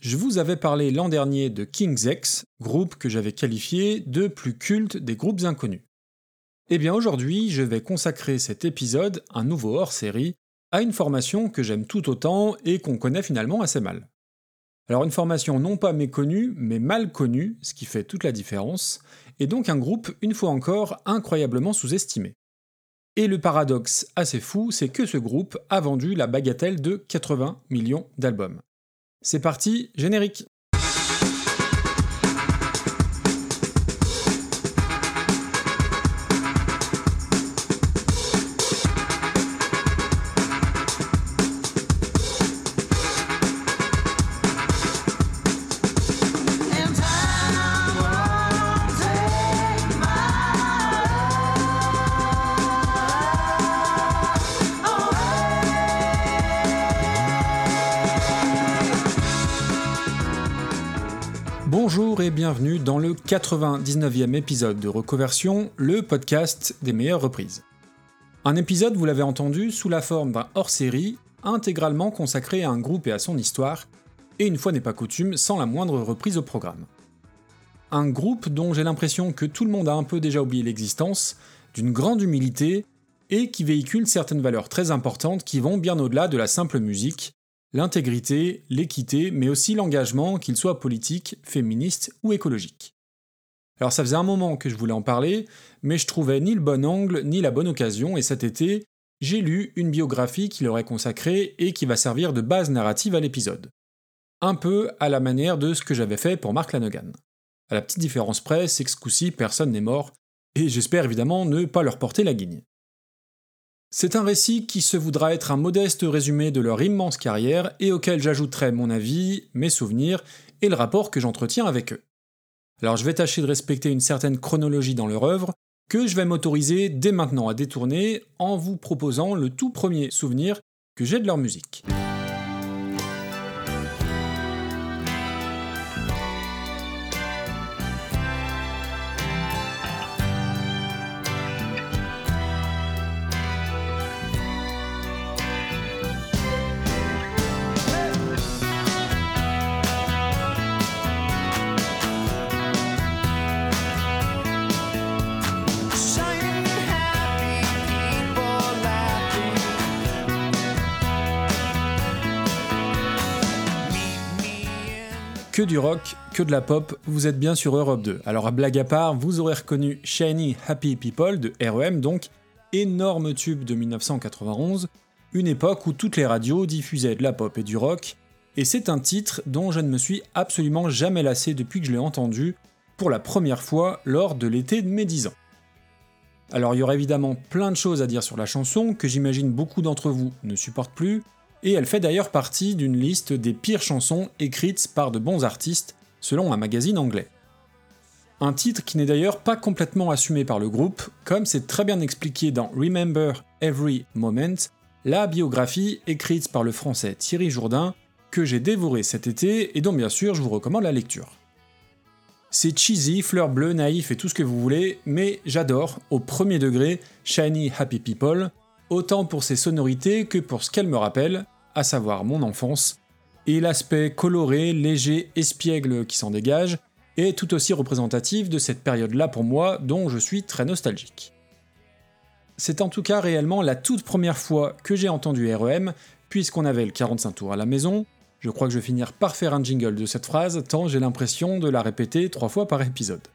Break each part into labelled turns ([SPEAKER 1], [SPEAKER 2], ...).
[SPEAKER 1] Je vous avais parlé l'an dernier de King's X, groupe que j'avais qualifié de plus culte des groupes inconnus. Eh bien aujourd'hui, je vais consacrer cet épisode, un nouveau hors-série, à une formation que j'aime tout autant et qu'on connaît finalement assez mal. Alors une formation non pas méconnue, mais mal connue, ce qui fait toute la différence, et donc un groupe, une fois encore, incroyablement sous-estimé. Et le paradoxe assez fou, c'est que ce groupe a vendu la bagatelle de 80 millions d'albums. C'est parti, générique 99e épisode de Reconversion, le podcast des meilleures reprises. Un épisode, vous l'avez entendu, sous la forme d'un hors-série, intégralement consacré à un groupe et à son histoire, et une fois n'est pas coutume, sans la moindre reprise au programme. Un groupe dont j'ai l'impression que tout le monde a un peu déjà oublié l'existence, d'une grande humilité, et qui véhicule certaines valeurs très importantes qui vont bien au-delà de la simple musique, l'intégrité, l'équité, mais aussi l'engagement, qu'il soit politique, féministe ou écologique. Alors ça faisait un moment que je voulais en parler, mais je trouvais ni le bon angle ni la bonne occasion, et cet été, j'ai lu une biographie qui leur est consacrée et qui va servir de base narrative à l'épisode. Un peu à la manière de ce que j'avais fait pour Mark Lanogan. À la petite différence près, c'est que ce coup-ci, personne n'est mort, et j'espère évidemment ne pas leur porter la guigne. C'est un récit qui se voudra être un modeste résumé de leur immense carrière et auquel j'ajouterai mon avis, mes souvenirs et le rapport que j'entretiens avec eux. Alors je vais tâcher de respecter une certaine chronologie dans leur œuvre, que je vais m'autoriser dès maintenant à détourner en vous proposant le tout premier souvenir que j'ai de leur musique. Du rock, que de la pop, vous êtes bien sur Europe 2. Alors à blague à part, vous aurez reconnu Shiny Happy People de REM, donc énorme tube de 1991, une époque où toutes les radios diffusaient de la pop et du rock, et c'est un titre dont je ne me suis absolument jamais lassé depuis que je l'ai entendu, pour la première fois lors de l'été de mes 10 ans. Alors il y aurait évidemment plein de choses à dire sur la chanson, que j'imagine beaucoup d'entre vous ne supportent plus, et elle fait d'ailleurs partie d'une liste des pires chansons écrites par de bons artistes, selon un magazine anglais. Un titre qui n'est d'ailleurs pas complètement assumé par le groupe, comme c'est très bien expliqué dans Remember Every Moment, la biographie écrite par le français Thierry Jourdain, que j'ai dévoré cet été et dont bien sûr je vous recommande la lecture. C'est cheesy, fleur bleue, naïf et tout ce que vous voulez, mais j'adore, au premier degré, Shiny Happy People, autant pour ses sonorités que pour ce qu'elle me rappelle, à savoir mon enfance, et l'aspect coloré, léger, espiègle qui s'en dégage, est tout aussi représentatif de cette période-là pour moi dont je suis très nostalgique. C'est en tout cas réellement la toute première fois que j'ai entendu REM, puisqu'on avait le 45 tours à la maison, je crois que je vais finir par faire un jingle de cette phrase, tant j'ai l'impression de la répéter trois fois par épisode.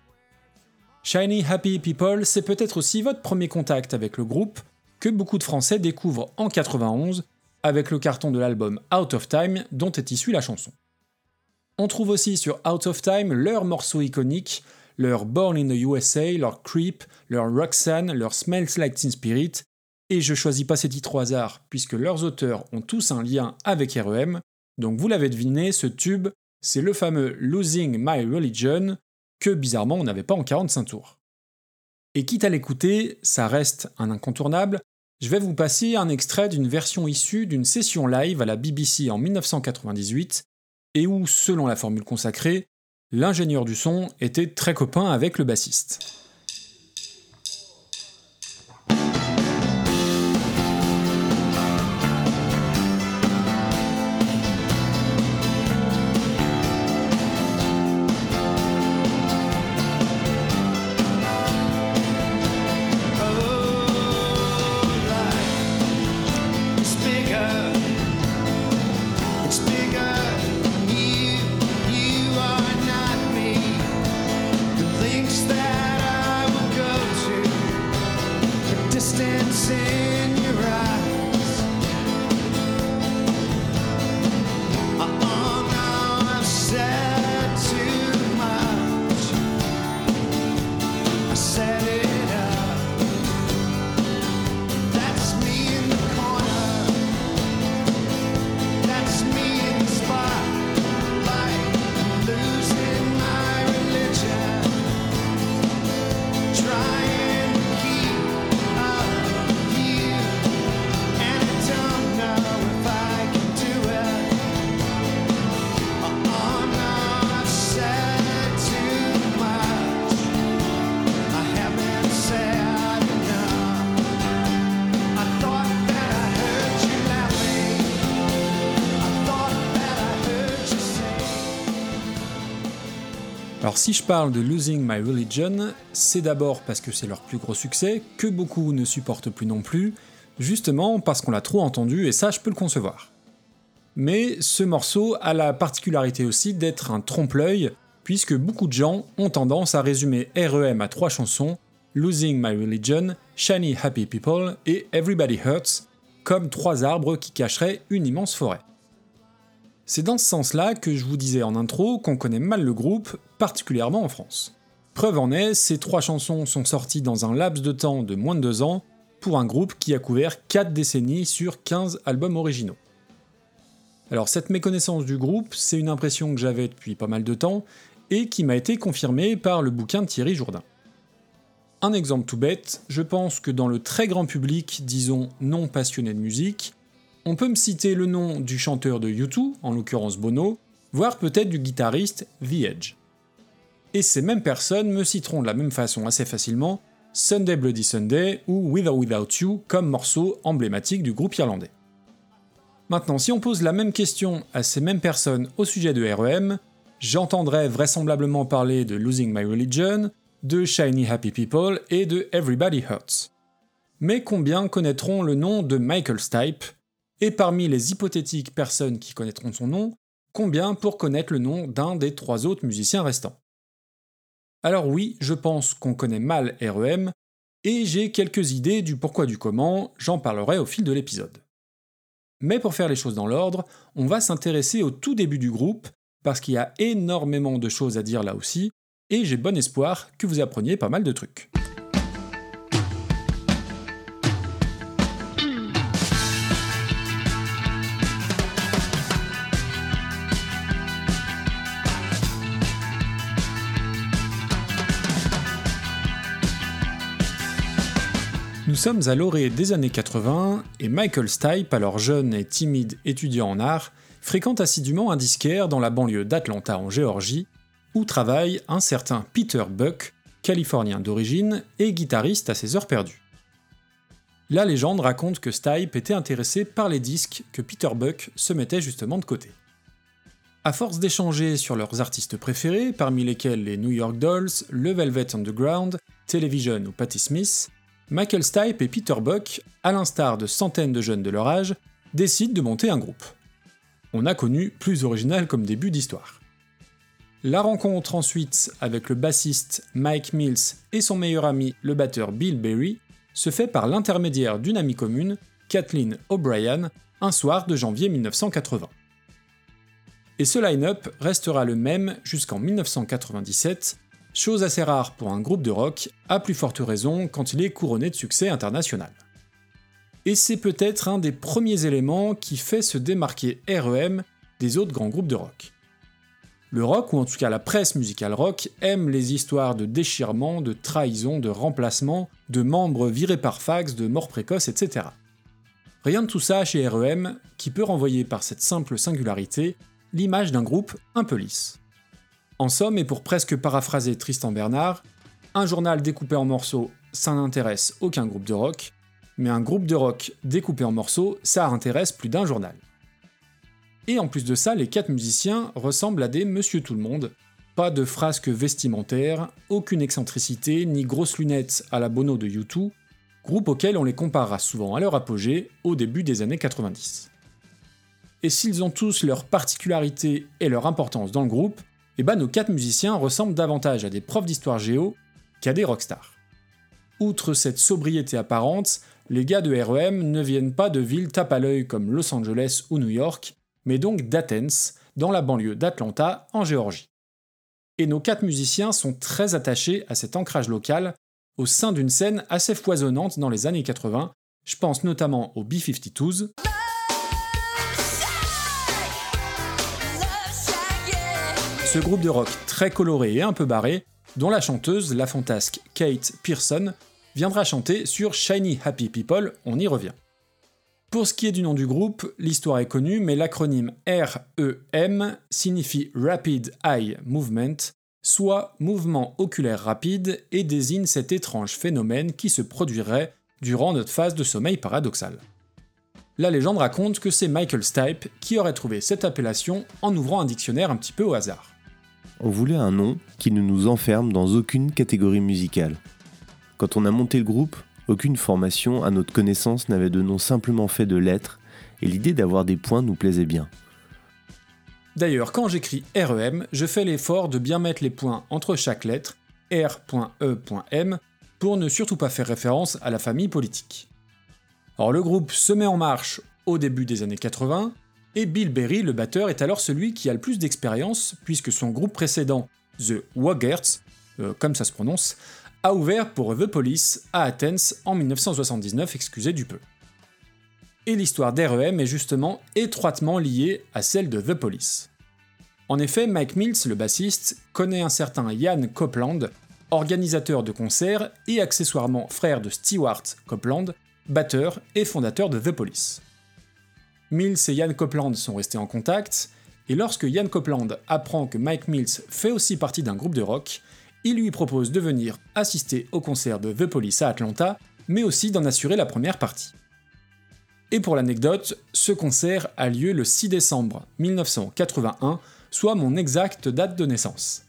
[SPEAKER 1] Shiny Happy People, c'est peut-être aussi votre premier contact avec le groupe, que beaucoup de Français découvrent en 91 avec le carton de l'album Out of Time dont est issue la chanson. On trouve aussi sur Out of Time leurs morceaux iconiques, leur Born in the USA, leur Creep, leur Roxanne, leur Smells Like Teen Spirit, et je choisis pas ces titres au hasard puisque leurs auteurs ont tous un lien avec REM, donc vous l'avez deviné, ce tube, c'est le fameux Losing My Religion que bizarrement on n'avait pas en 45 tours. Et quitte à l'écouter, ça reste un incontournable, je vais vous passer un extrait d'une version issue d'une session live à la BBC en 1998, et où, selon la formule consacrée, l'ingénieur du son était très copain avec le bassiste. Si je parle de Losing My Religion, c'est d'abord parce que c'est leur plus gros succès, que beaucoup ne supportent plus non plus, justement parce qu'on l'a trop entendu et ça je peux le concevoir. Mais ce morceau a la particularité aussi d'être un trompe-l'œil, puisque beaucoup de gens ont tendance à résumer REM à trois chansons, Losing My Religion, Shiny Happy People et Everybody Hurts, comme trois arbres qui cacheraient une immense forêt. C'est dans ce sens-là que je vous disais en intro qu'on connaît mal le groupe, particulièrement en France. Preuve en est, ces trois chansons sont sorties dans un laps de temps de moins de deux ans, pour un groupe qui a couvert 4 décennies sur 15 albums originaux. Alors cette méconnaissance du groupe, c'est une impression que j'avais depuis pas mal de temps, et qui m'a été confirmée par le bouquin de Thierry Jourdain. Un exemple tout bête, je pense que dans le très grand public, disons non passionné de musique, on peut me citer le nom du chanteur de U2, en l'occurrence Bono, voire peut-être du guitariste The Edge. Et ces mêmes personnes me citeront de la même façon assez facilement Sunday Bloody Sunday ou With or Without You comme morceaux emblématiques du groupe irlandais. Maintenant, si on pose la même question à ces mêmes personnes au sujet de REM, j'entendrai vraisemblablement parler de Losing My Religion, de Shiny Happy People et de Everybody Hurts. Mais combien connaîtront le nom de Michael Stipe Et parmi les hypothétiques personnes qui connaîtront son nom, combien pour connaître le nom d'un des trois autres musiciens restants? Alors oui, je pense qu'on connaît mal REM, et j'ai quelques idées du pourquoi du comment, j'en parlerai au fil de l'épisode. Mais pour faire les choses dans l'ordre, on va s'intéresser au tout début du groupe, parce qu'il y a énormément de choses à dire là aussi, et j'ai bon espoir que vous appreniez pas mal de trucs. Nous sommes à l'orée des années 80 et Michael Stipe, alors jeune et timide étudiant en art, fréquente assidûment un disquaire dans la banlieue d'Atlanta en Géorgie où travaille un certain Peter Buck, californien d'origine et guitariste à ses heures perdues. La légende raconte que Stipe était intéressé par les disques que Peter Buck se mettait justement de côté. À force d'échanger sur leurs artistes préférés, parmi lesquels les New York Dolls, le Velvet Underground, Television ou Patti Smith, Michael Stipe et Peter Buck, à l'instar de centaines de jeunes de leur âge, décident de monter un groupe. On a connu plus original comme début d'histoire. La rencontre ensuite avec le bassiste Mike Mills et son meilleur ami, le batteur Bill Berry, se fait par l'intermédiaire d'une amie commune, Kathleen O'Brien, un soir de janvier 1980. Et ce line-up restera le même jusqu'en 1997, chose assez rare pour un groupe de rock, à plus forte raison quand il est couronné de succès international. Et c'est peut-être un des premiers éléments qui fait se démarquer REM des autres grands groupes de rock. Le rock, ou en tout cas la presse musicale rock, aime les histoires de déchirement, de trahison, de remplacement, de membres virés par fax, de morts précoces, etc. Rien de tout ça chez REM, qui peut renvoyer par cette simple singularité l'image d'un groupe un peu lisse. En somme, et pour presque paraphraser Tristan Bernard, un journal découpé en morceaux, ça n'intéresse aucun groupe de rock, mais un groupe de rock découpé en morceaux, ça intéresse plus d'un journal. Et en plus de ça, les quatre musiciens ressemblent à des Monsieur Tout-le-Monde. Pas de frasques vestimentaires, aucune excentricité, ni grosses lunettes à la Bono de U2, groupe auquel on les comparera souvent à leur apogée au début des années 90. Et s'ils ont tous leurs particularités et leur importance dans le groupe, eh ben nos quatre musiciens ressemblent davantage à des profs d'histoire géo qu'à des rockstars. Outre cette sobriété apparente, les gars de REM ne viennent pas de villes tape à l'œil comme Los Angeles ou New York, mais donc d'Athens, dans la banlieue d'Atlanta, en Géorgie. Et nos quatre musiciens sont très attachés à cet ancrage local au sein d'une scène assez foisonnante dans les années 80, je pense notamment aux B-52s. Ce groupe de rock très coloré et un peu barré, dont la chanteuse, la fantasque Kate Pearson, viendra chanter sur Shiny Happy People, on y revient. Pour ce qui est du nom du groupe, l'histoire est connue, mais l'acronyme REM signifie Rapid Eye Movement, soit mouvement oculaire rapide, et désigne cet étrange phénomène qui se produirait durant notre phase de sommeil paradoxal. La légende raconte que c'est Michael Stipe qui aurait trouvé cette appellation en ouvrant un dictionnaire un petit peu au hasard.
[SPEAKER 2] On voulait un nom qui ne nous enferme dans aucune catégorie musicale. Quand on a monté le groupe, aucune formation à notre connaissance n'avait de nom simplement fait de lettres, et l'idée d'avoir des points nous plaisait bien.
[SPEAKER 1] D'ailleurs, quand j'écris REM, je fais l'effort de bien mettre les points entre chaque lettre, R.E.M, pour ne surtout pas faire référence à la famille politique. Or, le groupe se met en marche au début des années 80, et Bill Berry, le batteur, est alors celui qui a le plus d'expérience, puisque son groupe précédent, The Waggerts, euh, comme ça se prononce, a ouvert pour The Police à Athens en 1979, excusez du peu. Et l'histoire d'REM est justement étroitement liée à celle de The Police. En effet, Mike Mills, le bassiste, connaît un certain Ian Copeland, organisateur de concerts et accessoirement frère de Stewart Copeland, batteur et fondateur de The Police. Mills et Ian Copeland sont restés en contact, et lorsque Ian Copeland apprend que Mike Mills fait aussi partie d'un groupe de rock, il lui propose de venir assister au concert de The Police à Atlanta, mais aussi d'en assurer la première partie. Et pour l'anecdote, ce concert a lieu le 6 décembre 1981, soit mon exacte date de naissance.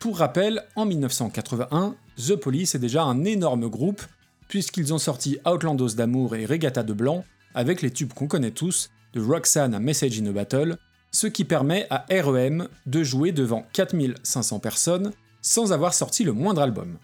[SPEAKER 1] Pour rappel, en 1981, The Police est déjà un énorme groupe, puisqu'ils ont sorti Outlandos d'amour et Regatta de blanc, avec les tubes qu'on connaît tous, de Roxanne à Message in a Battle, ce qui permet à REM de jouer devant 4500 personnes sans avoir sorti le moindre album.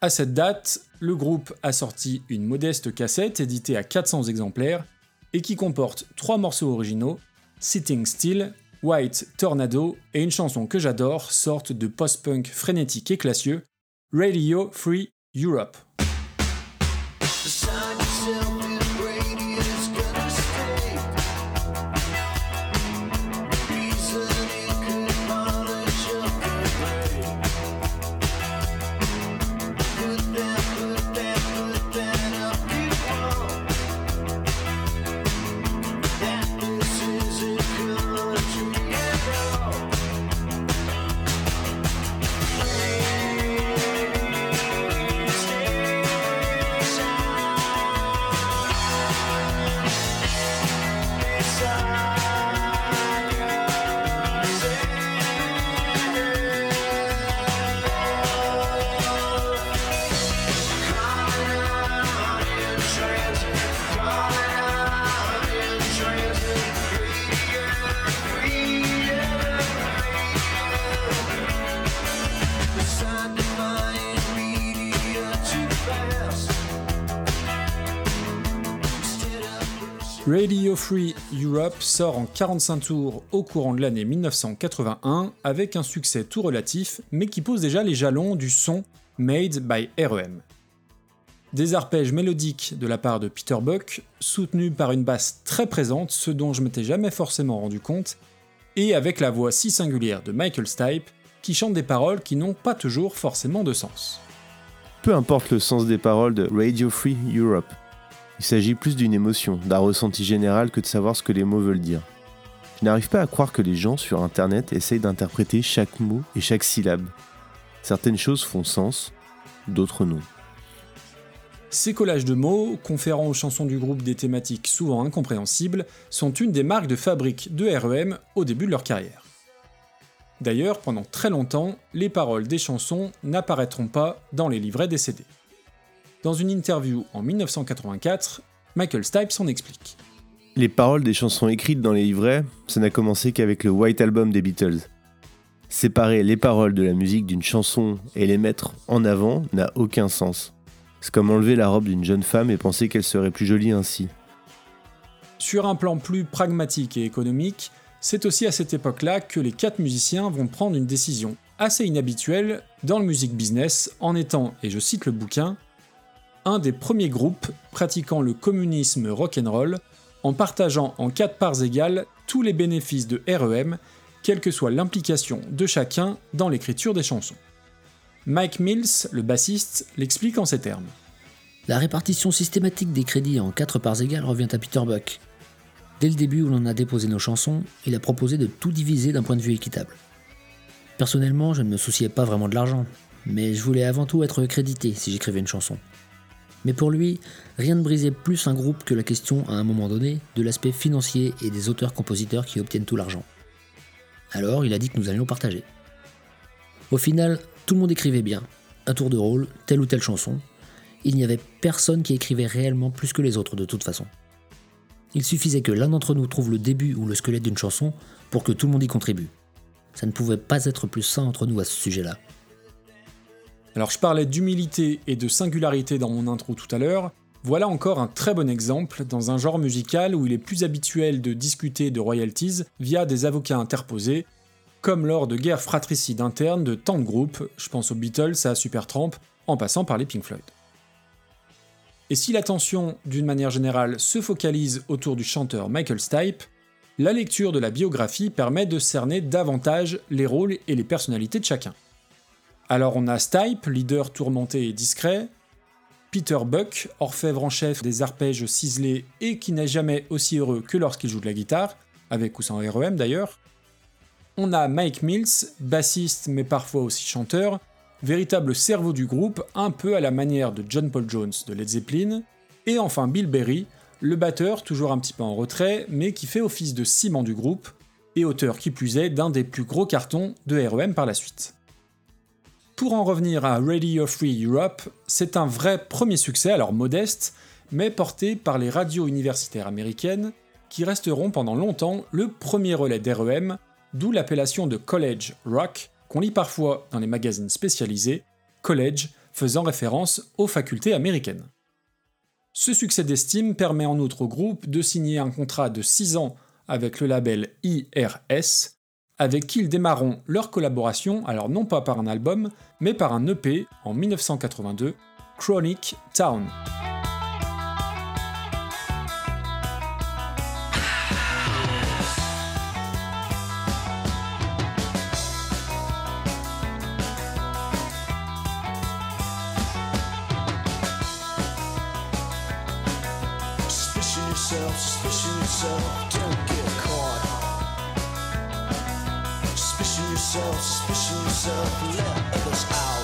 [SPEAKER 1] À cette date, le groupe a sorti une modeste cassette éditée à 400 exemplaires et qui comporte trois morceaux originaux, Sitting Still, White Tornado et une chanson que j'adore, sorte de post-punk frénétique et classieux, Radio Free Europe. Sort en 45 tours au courant de l'année 1981 avec un succès tout relatif mais qui pose déjà les jalons du son Made by REM. Des arpèges mélodiques de la part de Peter Buck, soutenus par une basse très présente, ce dont je m'étais jamais forcément rendu compte, et avec la voix si singulière de Michael Stipe, qui chante des paroles qui n'ont pas toujours forcément de sens.
[SPEAKER 2] Peu importe le sens des paroles de Radio Free Europe, il s'agit plus d'une émotion, d'un ressenti général que de savoir ce que les mots veulent dire. Je n'arrive pas à croire que les gens sur Internet essayent d'interpréter chaque mot et chaque syllabe. Certaines choses font sens, d'autres non.
[SPEAKER 1] Ces collages de mots, conférant aux chansons du groupe des thématiques souvent incompréhensibles, sont une des marques de fabrique de REM au début de leur carrière. D'ailleurs, pendant très longtemps, les paroles des chansons n'apparaîtront pas dans les livrets des CD. Dans une interview en 1984, Michael Stipe s'en explique.
[SPEAKER 2] Les paroles des chansons écrites dans les livrets, ça n'a commencé qu'avec le White Album des Beatles. Séparer les paroles de la musique d'une chanson et les mettre en avant n'a aucun sens. C'est comme enlever la robe d'une jeune femme et penser qu'elle serait plus jolie ainsi.
[SPEAKER 1] Sur un plan plus pragmatique et économique, c'est aussi à cette époque-là que les quatre musiciens vont prendre une décision assez inhabituelle dans le music business en étant, et je cite le bouquin, un des premiers groupes pratiquant le communisme rock'n'roll en partageant en quatre parts égales tous les bénéfices de REM, quelle que soit l'implication de chacun dans l'écriture des chansons. Mike Mills, le bassiste, l'explique en ces termes.
[SPEAKER 3] La répartition systématique des crédits en quatre parts égales revient à Peter Buck. Dès le début où l'on a déposé nos chansons, il a proposé de tout diviser d'un point de vue équitable. Personnellement, je ne me souciais pas vraiment de l'argent, mais je voulais avant tout être crédité si j'écrivais une chanson. Mais pour lui, rien ne brisait plus un groupe que la question, à un moment donné, de l'aspect financier et des auteurs-compositeurs qui obtiennent tout l'argent. Alors il a dit que nous allions partager. Au final, tout le monde écrivait bien, un tour de rôle, telle ou telle chanson. Il n'y avait personne qui écrivait réellement plus que les autres de toute façon. Il suffisait que l'un d'entre nous trouve le début ou le squelette d'une chanson pour que tout le monde y contribue. Ça ne pouvait pas être plus sain entre nous à ce sujet-là.
[SPEAKER 1] Alors je parlais d'humilité et de singularité dans mon intro tout à l'heure, voilà encore un très bon exemple dans un genre musical où il est plus habituel de discuter de royalties via des avocats interposés, comme lors de guerres fratricides internes de tant de groupes, je pense aux Beatles, à Supertramp, en passant par les Pink Floyd. Et si l'attention, d'une manière générale, se focalise autour du chanteur Michael Stipe, la lecture de la biographie permet de cerner davantage les rôles et les personnalités de chacun. Alors on a Stipe, leader tourmenté et discret, Peter Buck, orfèvre en chef des arpèges ciselés et qui n'est jamais aussi heureux que lorsqu'il joue de la guitare, avec ou sans REM d'ailleurs. On a Mike Mills, bassiste mais parfois aussi chanteur, véritable cerveau du groupe, un peu à la manière de John Paul Jones de Led Zeppelin, et enfin Bill Berry, le batteur toujours un petit peu en retrait, mais qui fait office de ciment du groupe, et auteur qui plus est d'un des plus gros cartons de REM par la suite. Pour en revenir à Radio Free Europe, c'est un vrai premier succès, alors modeste, mais porté par les radios universitaires américaines, qui resteront pendant longtemps le premier relais d'REM, d'où l'appellation de college rock, qu'on lit parfois dans les magazines spécialisés, college faisant référence aux facultés américaines. Ce succès d'estime permet en outre au groupe de signer un contrat de 6 ans avec le label IRS, avec qui ils démarreront leur collaboration, alors non pas par un album, mais par un EP en 1982, Chronic Town. yourself suspicion yourself let others out.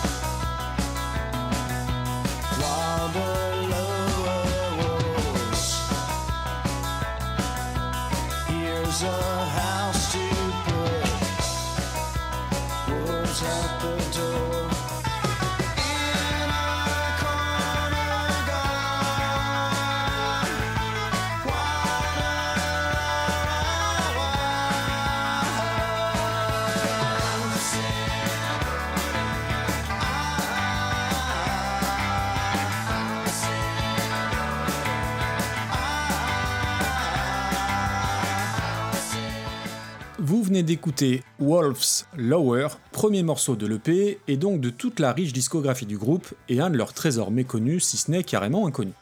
[SPEAKER 1] D'écouter Wolf's Lower, premier morceau de l'EP, et donc de toute la riche discographie du groupe, et un de leurs trésors méconnus, si ce n'est carrément inconnu.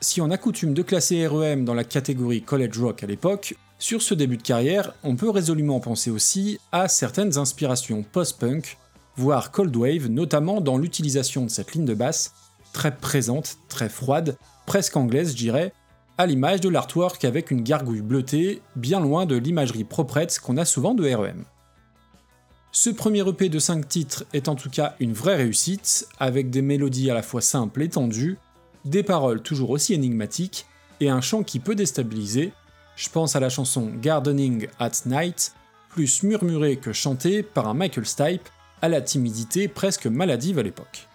[SPEAKER 1] Si on a coutume de classer REM dans la catégorie college rock à l'époque, sur ce début de carrière, on peut résolument penser aussi à certaines inspirations post-punk, voire cold wave, notamment dans l'utilisation de cette ligne de basse, très présente, très froide, presque anglaise, je à l'image de l'artwork avec une gargouille bleutée, bien loin de l'imagerie proprette qu'on a souvent de REM. Ce premier EP de 5 titres est en tout cas une vraie réussite, avec des mélodies à la fois simples et tendues, des paroles toujours aussi énigmatiques, et un chant qui peut déstabiliser, je pense à la chanson Gardening at Night, plus murmurée que chantée par un Michael Stipe, à la timidité presque maladive à l'époque.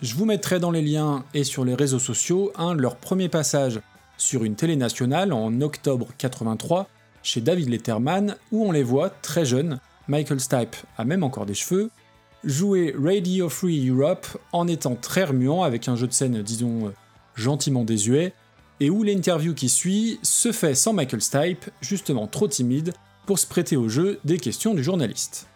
[SPEAKER 1] Je vous mettrai dans les liens et sur les réseaux sociaux un de leurs premiers passages sur une télé nationale en octobre 83 chez David Letterman où on les voit très jeunes, Michael Stipe a même encore des cheveux, jouer Radio Free Europe en étant très remuant avec un jeu de scène disons gentiment désuet et où l'interview qui suit se fait sans Michael Stipe, justement trop timide pour se prêter au jeu des questions du journaliste.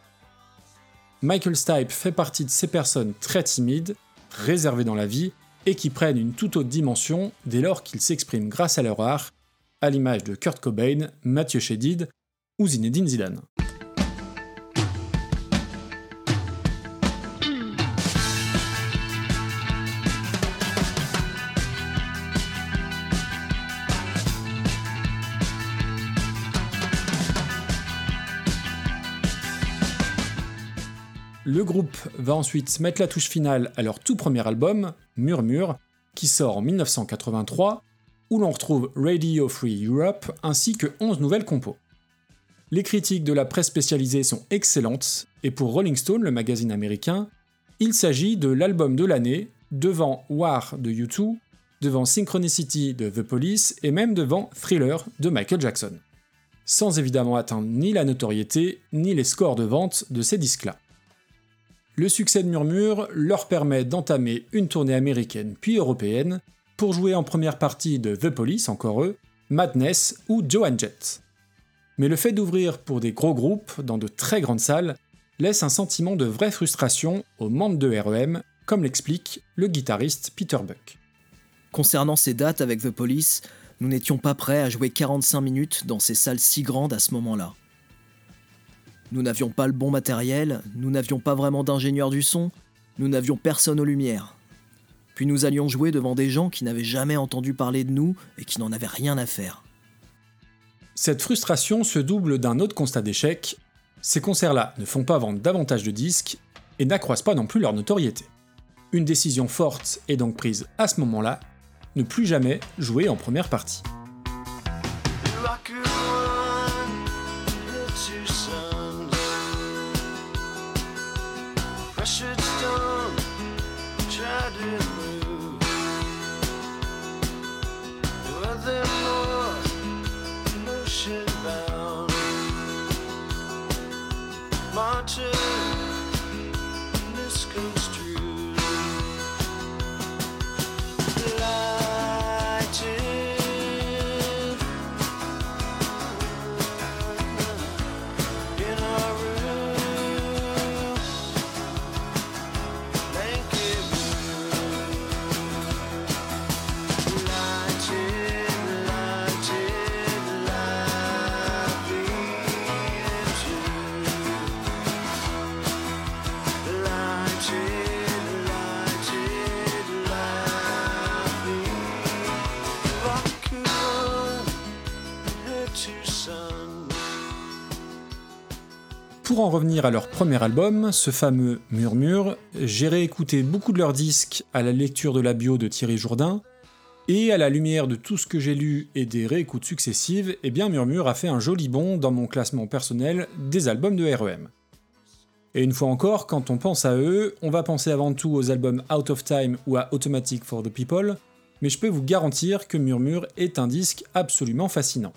[SPEAKER 1] Michael Stipe fait partie de ces personnes très timides, réservées dans la vie, et qui prennent une toute autre dimension dès lors qu'ils s'expriment grâce à leur art, à l'image de Kurt Cobain, Mathieu Chédid ou Zinedine Zidane. Le groupe va ensuite mettre la touche finale à leur tout premier album, Murmure, qui sort en 1983, où l'on retrouve Radio Free Europe ainsi que 11 nouvelles compos. Les critiques de la presse spécialisée sont excellentes, et pour Rolling Stone, le magazine américain, il s'agit de l'album de l'année, devant War de U2, devant Synchronicity de The Police et même devant Thriller de Michael Jackson. Sans évidemment atteindre ni la notoriété, ni les scores de vente de ces disques-là. Le succès de Murmure leur permet d'entamer une tournée américaine puis européenne pour jouer en première partie de The Police, encore eux, Madness ou Joan Jett. Mais le fait d'ouvrir pour des gros groupes dans de très grandes salles laisse un sentiment de vraie frustration aux membres de REM, comme l'explique le guitariste Peter Buck.
[SPEAKER 4] Concernant ces dates avec The Police, nous n'étions pas prêts à jouer 45 minutes dans ces salles si grandes à ce moment-là. Nous n'avions pas le bon matériel, nous n'avions pas vraiment d'ingénieur du son, nous n'avions personne aux lumières. Puis nous allions jouer devant des gens qui n'avaient jamais entendu parler de nous et qui n'en avaient rien à faire.
[SPEAKER 1] Cette frustration se double d'un autre constat d'échec. Ces concerts-là ne font pas vendre davantage de disques et n'accroissent pas non plus leur notoriété. Une décision forte est donc prise à ce moment-là ne plus jamais jouer en première partie. Pour en revenir à leur premier album, ce fameux Murmure, j'ai réécouté beaucoup de leurs disques à la lecture de la bio de Thierry Jourdain, et à la lumière de tout ce que j'ai lu et des réécoutes successives, eh bien Murmure a fait un joli bond dans mon classement personnel des albums de REM. Et une fois encore, quand on pense à eux, on va penser avant tout aux albums Out of Time ou à Automatic for the People, mais je peux vous garantir que Murmure est un disque absolument fascinant.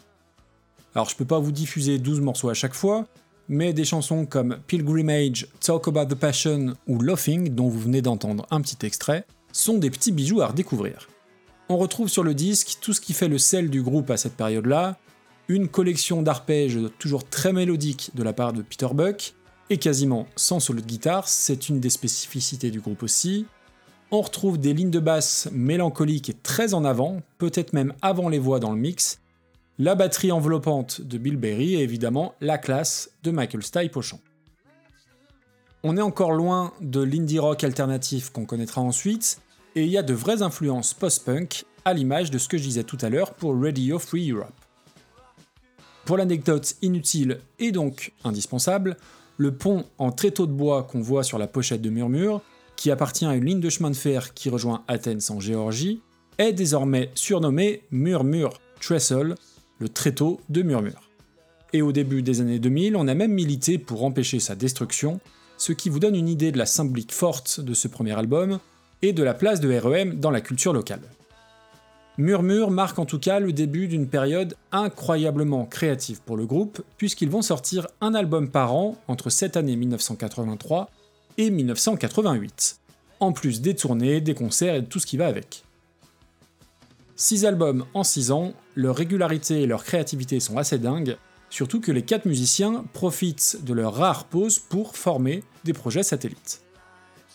[SPEAKER 1] Alors je peux pas vous diffuser 12 morceaux à chaque fois, mais des chansons comme Pilgrimage, Talk About the Passion ou Laughing, dont vous venez d'entendre un petit extrait, sont des petits bijoux à redécouvrir. On retrouve sur le disque tout ce qui fait le sel du groupe à cette période-là, une collection d'arpèges toujours très mélodiques de la part de Peter Buck, et quasiment sans solo de guitare, c'est une des spécificités du groupe aussi. On retrouve des lignes de basse mélancoliques et très en avant, peut-être même avant les voix dans le mix, la batterie enveloppante de Bill Berry et évidemment la classe de Michael Stipe au. On est encore loin de l'indie rock alternatif qu'on connaîtra ensuite, et il y a de vraies influences post-punk, à l'image de ce que je disais tout à l'heure pour Radio Free Europe. Pour l'anecdote inutile et donc indispensable, le pont en tréteau de bois qu'on voit sur la pochette de Murmure, qui appartient à une ligne de chemin de fer qui rejoint Athènes en Géorgie, est désormais surnommé Murmure Trestle le tréteau de Murmure. Et au début des années 2000, on a même milité pour empêcher sa destruction, ce qui vous donne une idée de la symbolique forte de ce premier album et de la place de REM dans la culture locale. Murmure marque en tout cas le début d'une période incroyablement créative pour le groupe, puisqu'ils vont sortir un album par an entre cette année 1983 et 1988, en plus des tournées, des concerts et tout ce qui va avec. 6 albums en 6 ans, leur régularité et leur créativité sont assez dingues, surtout que les 4 musiciens profitent de leur rare pause pour former des projets satellites.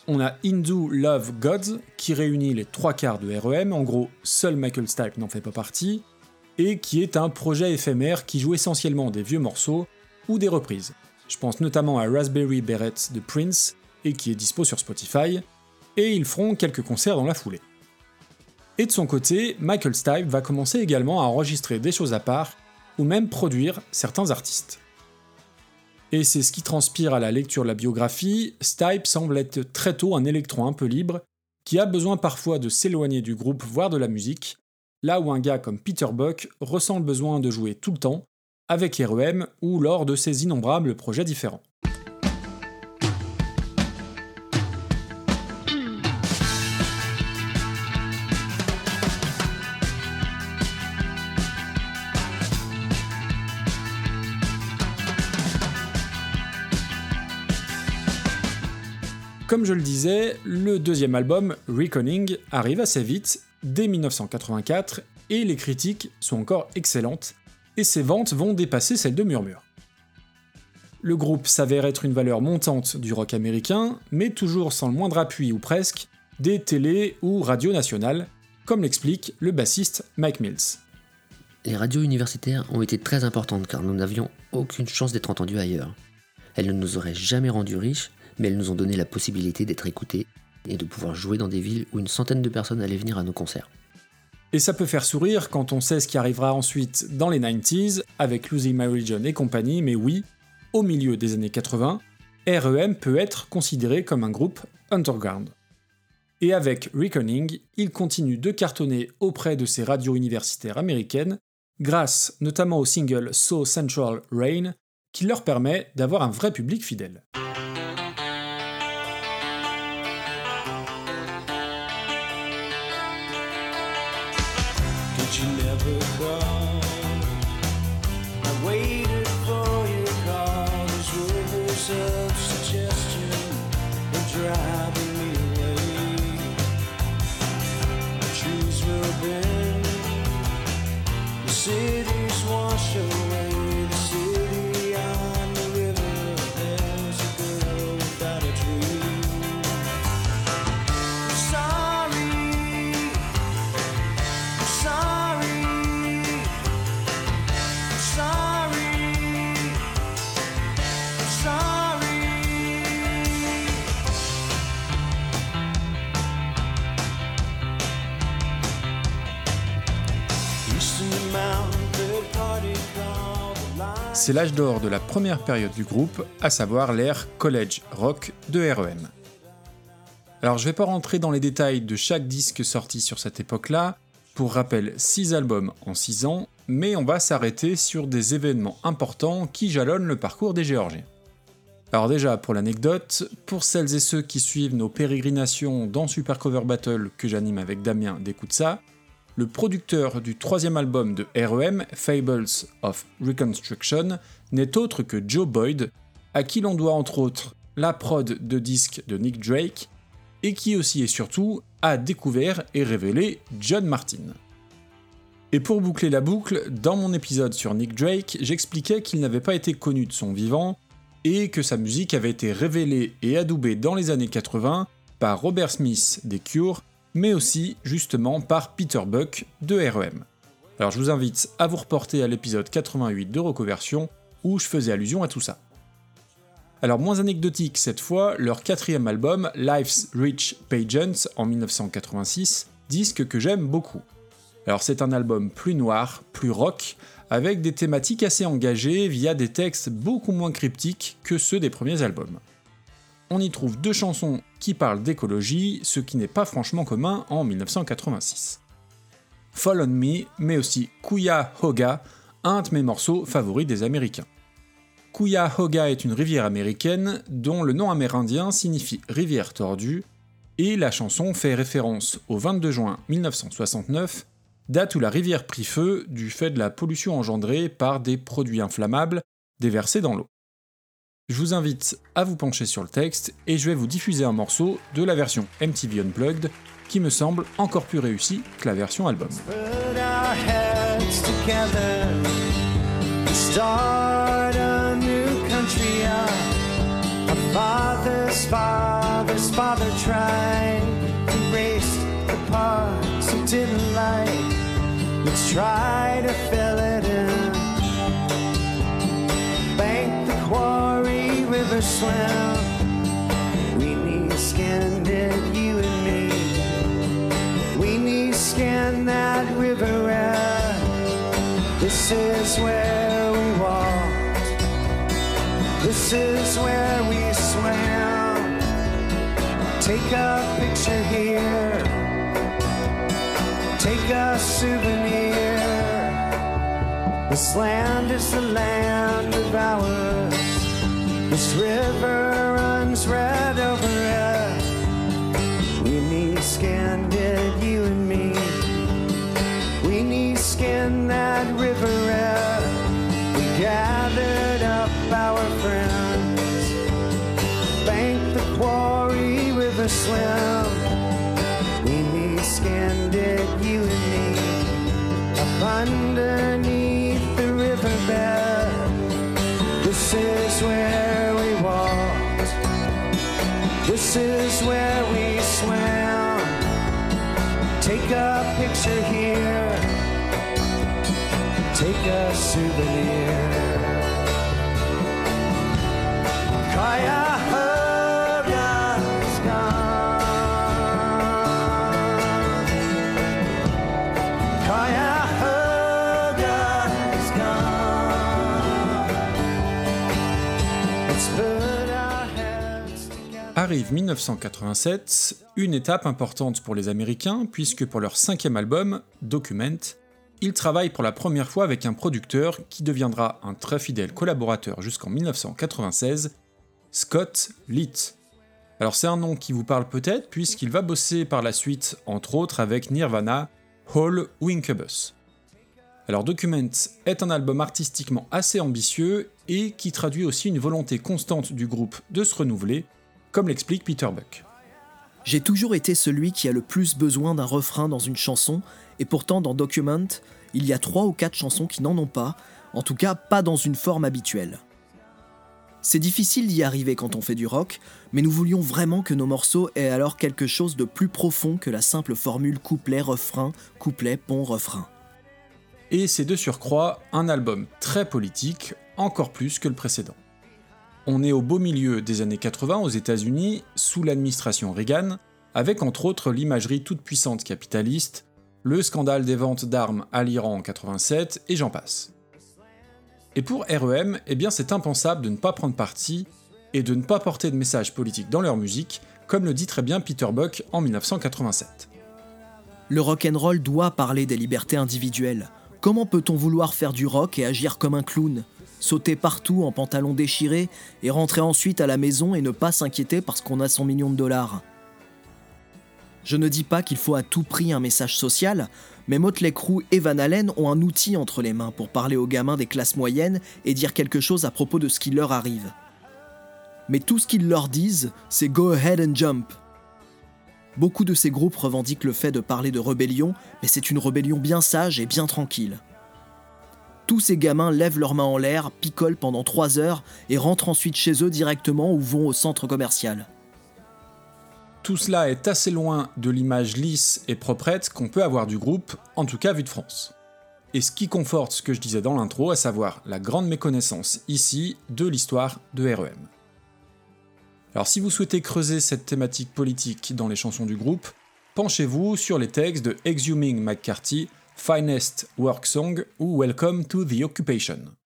[SPEAKER 1] On a Hindu Love Gods qui réunit les trois quarts de REM, en gros seul Michael Stipe n'en fait pas partie, et qui est un projet éphémère qui joue essentiellement des vieux morceaux ou des reprises. Je pense notamment à Raspberry Beret de Prince et qui est dispo sur Spotify, et ils feront quelques concerts dans la foulée. Et de son côté, Michael Stipe va commencer également à enregistrer des choses à part, ou même produire certains artistes. Et c'est ce qui transpire à la lecture de la biographie, Stipe semble être très tôt un électron un peu libre, qui a besoin parfois de s'éloigner du groupe, voire de la musique, là où un gars comme Peter Buck ressent le besoin de jouer tout le temps, avec REM ou lors de ses innombrables projets différents. Comme je le disais, le deuxième album, Reckoning, arrive assez vite, dès 1984, et les critiques sont encore excellentes, et ses ventes vont dépasser celles de Murmure. Le groupe s'avère être une valeur montante du rock américain, mais toujours sans le moindre appui ou presque des télés ou radios nationales, comme l'explique le bassiste Mike Mills.
[SPEAKER 3] Les radios universitaires ont été très importantes car nous n'avions aucune chance d'être entendus ailleurs. Elles ne nous auraient jamais rendus riches, mais elles nous ont donné la possibilité d'être écoutés et de pouvoir jouer dans des villes où une centaine de personnes allaient venir à nos concerts.
[SPEAKER 1] Et ça peut faire sourire quand on sait ce qui arrivera ensuite dans les 90s avec Losing My Religion et compagnie, mais oui, au milieu des années 80, REM peut être considéré comme un groupe underground. Et avec Reckoning, il continue de cartonner auprès de ces radios universitaires américaines, grâce notamment au single So Central Rain, qui leur permet d'avoir un vrai public fidèle. But you never come. C'est l'âge d'or de la première période du groupe, à savoir l'ère college rock de REM. Alors je vais pas rentrer dans les détails de chaque disque sorti sur cette époque-là, pour rappel 6 albums en 6 ans, mais on va s'arrêter sur des événements importants qui jalonnent le parcours des Géorgiens. Alors déjà, pour l'anecdote, pour celles et ceux qui suivent nos pérégrinations dans Super Cover Battle que j'anime avec Damien ça, le producteur du troisième album de REM, Fables of Reconstruction, n'est autre que Joe Boyd, à qui l'on doit entre autres la prod de disques de Nick Drake, et qui aussi et surtout a découvert et révélé John Martin. Et pour boucler la boucle, dans mon épisode sur Nick Drake, j'expliquais qu'il n'avait pas été connu de son vivant, et que sa musique avait été révélée et adoubée dans les années 80 par Robert Smith des Cure mais aussi justement par Peter Buck de REM. Alors je vous invite à vous reporter à l'épisode 88 de Recoversion où je faisais allusion à tout ça. Alors moins anecdotique cette fois, leur quatrième album, Life's Rich Pageants en 1986, disque que j'aime beaucoup. Alors c'est un album plus noir, plus rock, avec des thématiques assez engagées via des textes beaucoup moins cryptiques que ceux des premiers albums on y trouve deux chansons qui parlent d'écologie, ce qui n'est pas franchement commun en 1986. Fall on Me, mais aussi Kuya Hoga, un de mes morceaux favoris des Américains. Kuya Hoga est une rivière américaine dont le nom amérindien signifie rivière tordue, et la chanson fait référence au 22 juin 1969, date où la rivière prit feu du fait de la pollution engendrée par des produits inflammables déversés dans l'eau. Je vous invite à vous pencher sur le texte et je vais vous diffuser un morceau de la version MTV Unplugged qui me semble encore plus réussi que la version album. River swim. We need skin it, you and me. We need skin that river red. This is where we walked. This is where we swam. Take a picture here. Take a souvenir.
[SPEAKER 5] This land is the land of ours. This river runs red over red. We need skinned it, you and me. We need skin that river red. We gathered up our friends. banked the quarry river slim.
[SPEAKER 1] Arrive 1987, une étape importante pour les Américains, puisque pour leur cinquième album, Document, ils travaillent pour la première fois avec un producteur qui deviendra un très fidèle collaborateur jusqu'en 1996, Scott Litt. Alors c'est un nom qui vous parle peut-être, puisqu'il va bosser par la suite, entre autres, avec Nirvana, Hall ou Incubus. Alors Document est un album artistiquement assez ambitieux et qui traduit aussi une volonté constante du groupe de se renouveler, comme l'explique Peter Buck.
[SPEAKER 4] J'ai toujours été celui qui a le plus besoin d'un refrain dans une chanson, et pourtant dans Document, il y a trois ou quatre chansons qui n'en ont pas, en tout cas pas dans une forme habituelle. C'est difficile d'y arriver quand on fait du rock, mais nous voulions vraiment que nos morceaux aient alors quelque chose de plus profond que la simple formule couplet-refrain, couplet-pont-refrain.
[SPEAKER 1] Et c'est de surcroît un album très politique, encore plus que le précédent. On est au beau milieu des années 80 aux États-Unis, sous l'administration Reagan, avec entre autres l'imagerie toute puissante capitaliste, le scandale des ventes d'armes à l'Iran en 87, et j'en passe. Et pour REM, eh bien c'est impensable de ne pas prendre parti et de ne pas porter de message politique dans leur musique, comme le dit très bien Peter Buck en 1987.
[SPEAKER 4] Le rock'n'roll doit parler des libertés individuelles. Comment peut-on vouloir faire du rock et agir comme un clown? Sauter partout en pantalon déchiré et rentrer ensuite à la maison et ne pas s'inquiéter parce qu'on a son million de dollars? Je ne dis pas qu'il faut à tout prix un message social, mais Motley Crue et Van Halen ont un outil entre les mains pour parler aux gamins des classes moyennes et dire quelque chose à propos de ce qui leur arrive. Mais tout ce qu'ils leur disent, c'est Go ahead and jump. Beaucoup de ces groupes revendiquent le fait de parler de rébellion, mais c'est une rébellion bien sage et bien tranquille. Tous ces gamins lèvent leurs mains en l'air, picolent pendant 3 heures et rentrent ensuite chez eux directement ou vont au centre commercial.
[SPEAKER 1] Tout cela est assez loin de l'image lisse et proprette qu'on peut avoir du groupe, en tout cas vu de France. Et ce qui conforte ce que je disais dans l'intro, à savoir la grande méconnaissance ici de l'histoire de REM. Alors si vous souhaitez creuser cette thématique politique dans les chansons du groupe, penchez-vous sur les textes de Exhuming McCarthy, Finest Work Song ou Welcome to the Occupation.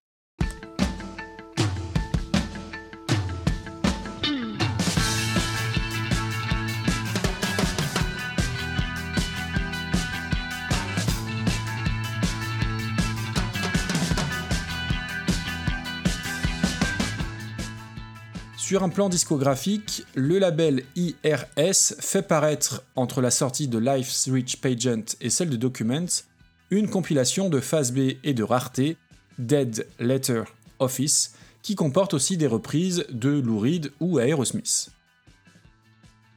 [SPEAKER 1] Sur un plan discographique, le label IRS fait paraître, entre la sortie de Life's Rich Pageant et celle de Documents, une compilation de phase B et de rareté, Dead Letter Office, qui comporte aussi des reprises de Lou Reed ou Aerosmith.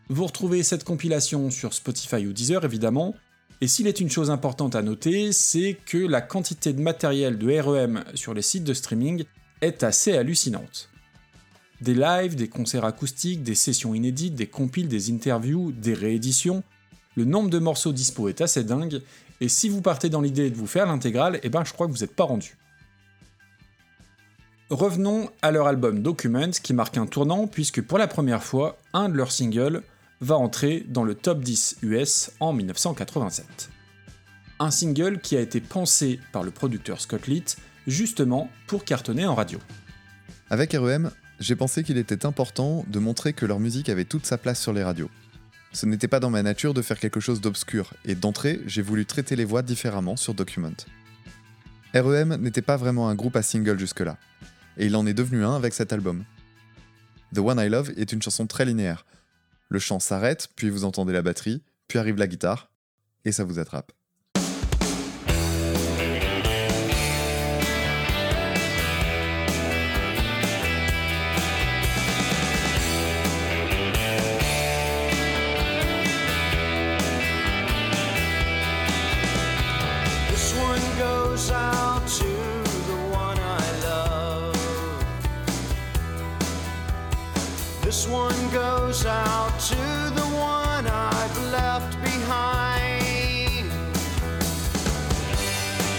[SPEAKER 1] Vous retrouvez cette compilation sur Spotify ou Deezer évidemment, et s'il est une chose importante à noter, c'est que la quantité de matériel de REM sur les sites de streaming est assez hallucinante. Des lives, des concerts acoustiques, des sessions inédites, des compiles, des interviews, des rééditions, le nombre de morceaux dispo est assez dingue, et si vous partez dans l'idée de vous faire l'intégrale, eh ben je crois que vous n'êtes pas rendu. Revenons à leur album Document qui marque un tournant puisque pour la première fois, un de leurs singles va entrer dans le top 10 US en 1987. Un single qui a été pensé par le producteur Scott Litt justement pour cartonner en radio.
[SPEAKER 6] Avec REM, j'ai pensé qu'il était important de montrer que leur musique avait toute sa place sur les radios. Ce n'était pas dans ma nature de faire quelque chose d'obscur, et d'entrée, j'ai voulu traiter les voix différemment sur Document. REM n'était pas vraiment un groupe à single jusque-là, et il en est devenu un avec cet album. The One I Love est une chanson très linéaire. Le chant s'arrête, puis vous entendez la batterie, puis arrive la guitare, et ça vous attrape.
[SPEAKER 5] One goes out to the one I've left behind.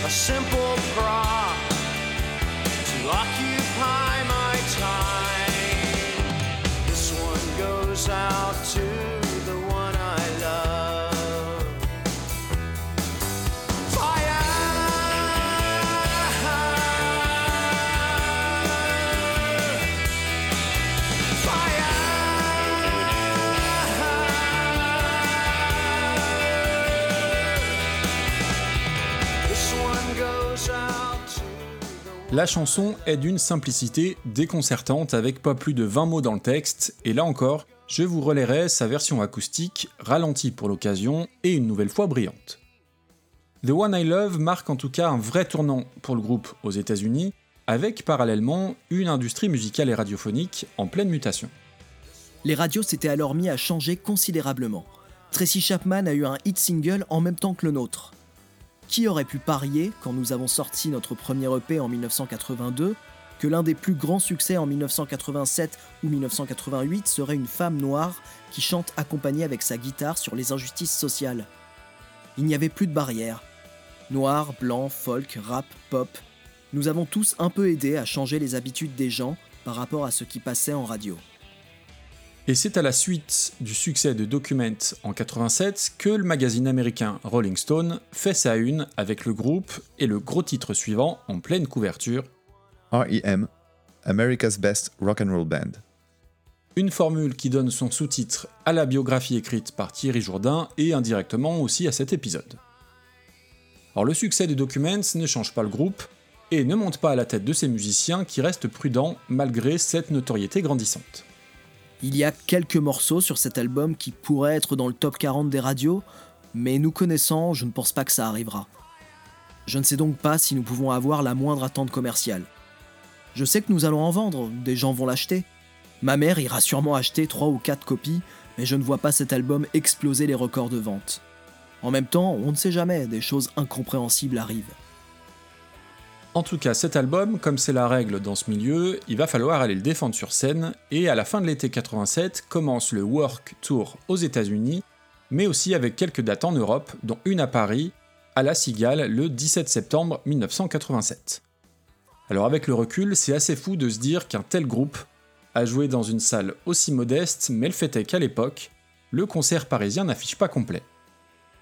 [SPEAKER 5] A simple prop
[SPEAKER 1] La chanson est d'une simplicité déconcertante avec pas plus de 20 mots dans le texte, et là encore, je vous relayerai sa version acoustique, ralentie pour l'occasion et une nouvelle fois brillante. The One I Love marque en tout cas un vrai tournant pour le groupe aux États-Unis, avec parallèlement une industrie musicale et radiophonique en pleine mutation.
[SPEAKER 4] Les radios s'étaient alors mis à changer considérablement. Tracy Chapman a eu un hit single en même temps que le nôtre. Qui aurait pu parier, quand nous avons sorti notre premier EP en 1982, que l'un des plus grands succès en 1987 ou 1988 serait une femme noire qui chante accompagnée avec sa guitare sur les injustices sociales? Il n'y avait plus de barrières. Noir, blanc, folk, rap, pop, nous avons tous un peu aidé à changer les habitudes des gens par rapport à ce qui passait en radio.
[SPEAKER 1] Et c'est à la suite du succès de Document en 87 que le magazine américain Rolling Stone fait sa une avec le groupe et le gros titre suivant en pleine couverture,
[SPEAKER 6] REM, America's Best Rock and Roll Band.
[SPEAKER 1] une formule qui donne son sous-titre à la biographie écrite par Thierry Jourdain et indirectement aussi à cet épisode. Alors le succès de Documents ne change pas le groupe et ne monte pas à la tête de ses musiciens qui restent prudents malgré cette notoriété grandissante.
[SPEAKER 4] Il y a quelques morceaux sur cet album qui pourraient être dans le top 40 des radios, mais nous connaissant, je ne pense pas que ça arrivera. Je ne sais donc pas si nous pouvons avoir la moindre attente commerciale. Je sais que nous allons en vendre, des gens vont l'acheter. Ma mère ira sûrement acheter 3 ou 4 copies, mais je ne vois pas cet album exploser les records de vente. En même temps, on ne sait jamais, des choses incompréhensibles arrivent.
[SPEAKER 1] En tout cas, cet album, comme c'est la règle dans ce milieu, il va falloir aller le défendre sur scène, et à la fin de l'été 87 commence le Work Tour aux États-Unis, mais aussi avec quelques dates en Europe, dont une à Paris, à la Cigale, le 17 septembre 1987. Alors avec le recul, c'est assez fou de se dire qu'un tel groupe a joué dans une salle aussi modeste, mais le fait est qu'à l'époque, le concert parisien n'affiche pas complet.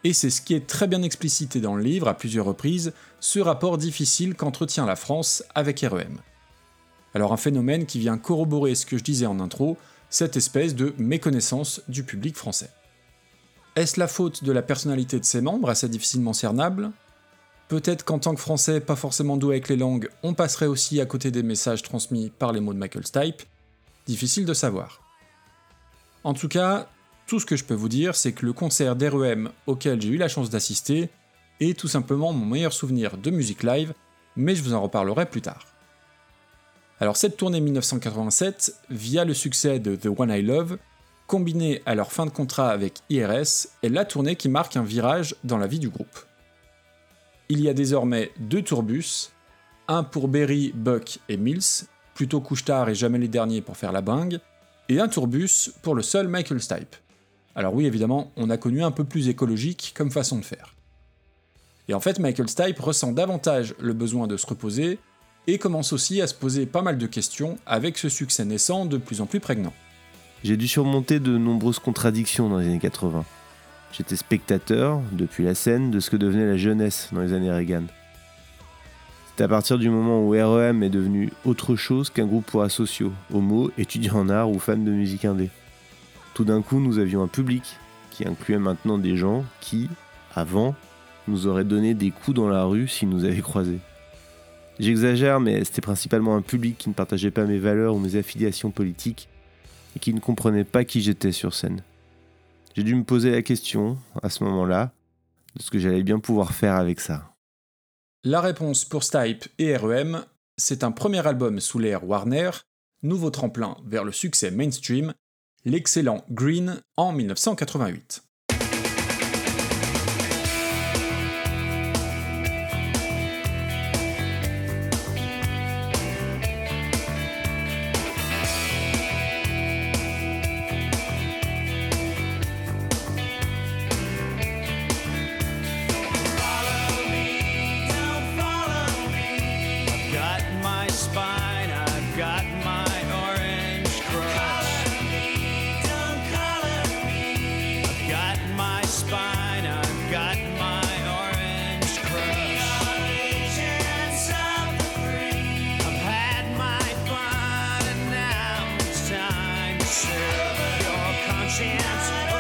[SPEAKER 1] Et c'est ce qui est très bien explicité dans le livre à plusieurs reprises, ce rapport difficile qu'entretient la France avec REM. Alors un phénomène qui vient corroborer ce que je disais en intro, cette espèce de méconnaissance du public français. Est-ce la faute de la personnalité de ses membres, assez difficilement cernable? Peut-être qu'en tant que Français pas forcément doué avec les langues, on passerait aussi à côté des messages transmis par les mots de Michael Stipe? Difficile de savoir. En tout cas, tout ce que je peux vous dire, c'est que le concert d'REM auquel j'ai eu la chance d'assister est tout simplement mon meilleur souvenir de musique live, mais je vous en reparlerai plus tard. Alors cette tournée 1987, via le succès de The One I Love, combinée à leur fin de contrat avec IRS, est la tournée qui marque un virage dans la vie du groupe. Il y a désormais deux tourbus, un pour Berry, Buck et Mills, plutôt couche-tard et jamais les derniers pour faire la bingue, et un tourbus pour le seul Michael Stipe. Alors oui, évidemment, on a connu un peu plus écologique comme façon de faire. Et en fait, Michael Stipe ressent davantage le besoin de se reposer, et commence aussi à se poser pas mal de questions avec ce succès naissant de plus en plus prégnant.
[SPEAKER 2] J'ai dû surmonter de nombreuses contradictions dans les années 80. J'étais spectateur, depuis la scène, de ce que devenait la jeunesse dans les années Reagan. C'est à partir du moment où REM est devenu autre chose qu'un groupe pour asociaux, homo, étudiants en art ou fans de musique indé. Tout d'un coup, nous avions un public qui incluait maintenant des gens qui, avant, nous auraient donné des coups dans la rue s'ils nous avaient croisés. J'exagère, mais c'était principalement un public qui ne partageait pas mes valeurs ou mes affiliations politiques et qui ne comprenait pas qui j'étais sur scène. J'ai dû me poser la question, à ce moment-là, de ce que j'allais bien pouvoir faire avec ça.
[SPEAKER 1] La réponse pour Stipe et REM, c'est un premier album sous l'ère Warner, nouveau tremplin vers le succès mainstream, l'excellent Green en 1988. chance.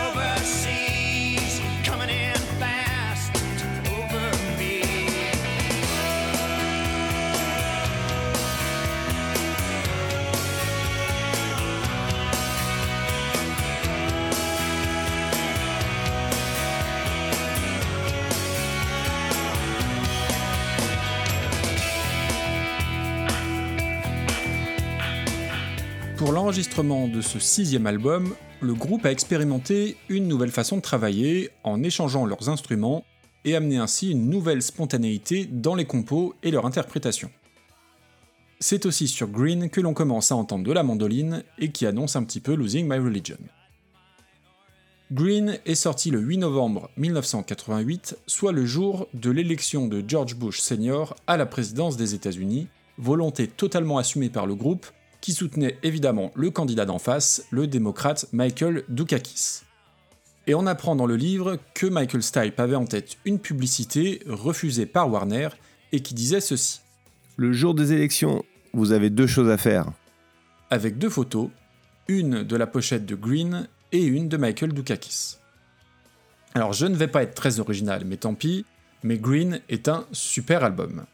[SPEAKER 1] De ce sixième album, le groupe a expérimenté une nouvelle façon de travailler en échangeant leurs instruments et amené ainsi une nouvelle spontanéité dans les compos et leur interprétation. C'est aussi sur Green que l'on commence à entendre de la mandoline et qui annonce un petit peu Losing My Religion. Green est sorti le 8 novembre 1988, soit le jour de l'élection de George Bush Sr. à la présidence des États-Unis, volonté totalement assumée par le groupe qui soutenait évidemment le candidat d'en face, le démocrate Michael Dukakis. Et on apprend dans le livre que Michael Stipe avait en tête une publicité refusée par Warner et qui disait ceci,
[SPEAKER 2] Le jour des élections, vous avez deux choses à faire.
[SPEAKER 1] avec deux photos, une de la pochette de Green et une de Michael Dukakis. Alors je ne vais pas être très original, mais tant pis, mais Green est un super album.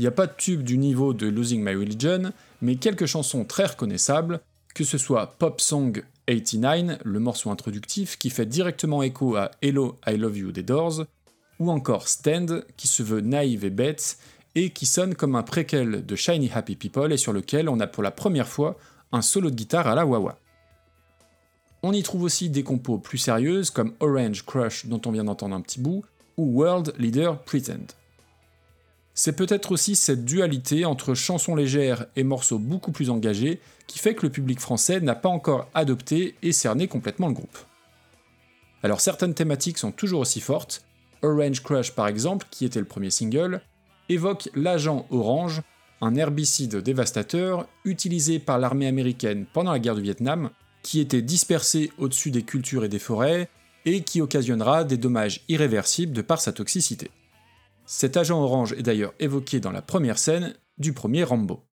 [SPEAKER 1] Il n'y a pas de tube du niveau de Losing My Religion, mais quelques chansons très reconnaissables, que ce soit Pop Song 89, le morceau introductif qui fait directement écho à Hello I Love You des Doors, ou encore Stand qui se veut naïve et bête et qui sonne comme un préquel de Shiny Happy People et sur lequel on a pour la première fois un solo de guitare à la wah-wah. On y trouve aussi des compos plus sérieuses comme Orange Crush dont on vient d'entendre un petit bout, ou World Leader Pretend. C'est peut-être aussi cette dualité entre chansons légères et morceaux beaucoup plus engagés qui fait que le public français n'a pas encore adopté et cerné complètement le groupe. Alors certaines thématiques sont toujours aussi fortes, Orange Crush par exemple, qui était le premier single, évoque l'agent orange, un herbicide dévastateur utilisé par l'armée américaine pendant la guerre du Vietnam, qui était dispersé au-dessus des cultures et des forêts, et qui occasionnera des dommages irréversibles de par sa toxicité. Cet agent orange est d'ailleurs évoqué dans la première scène du premier Rambo.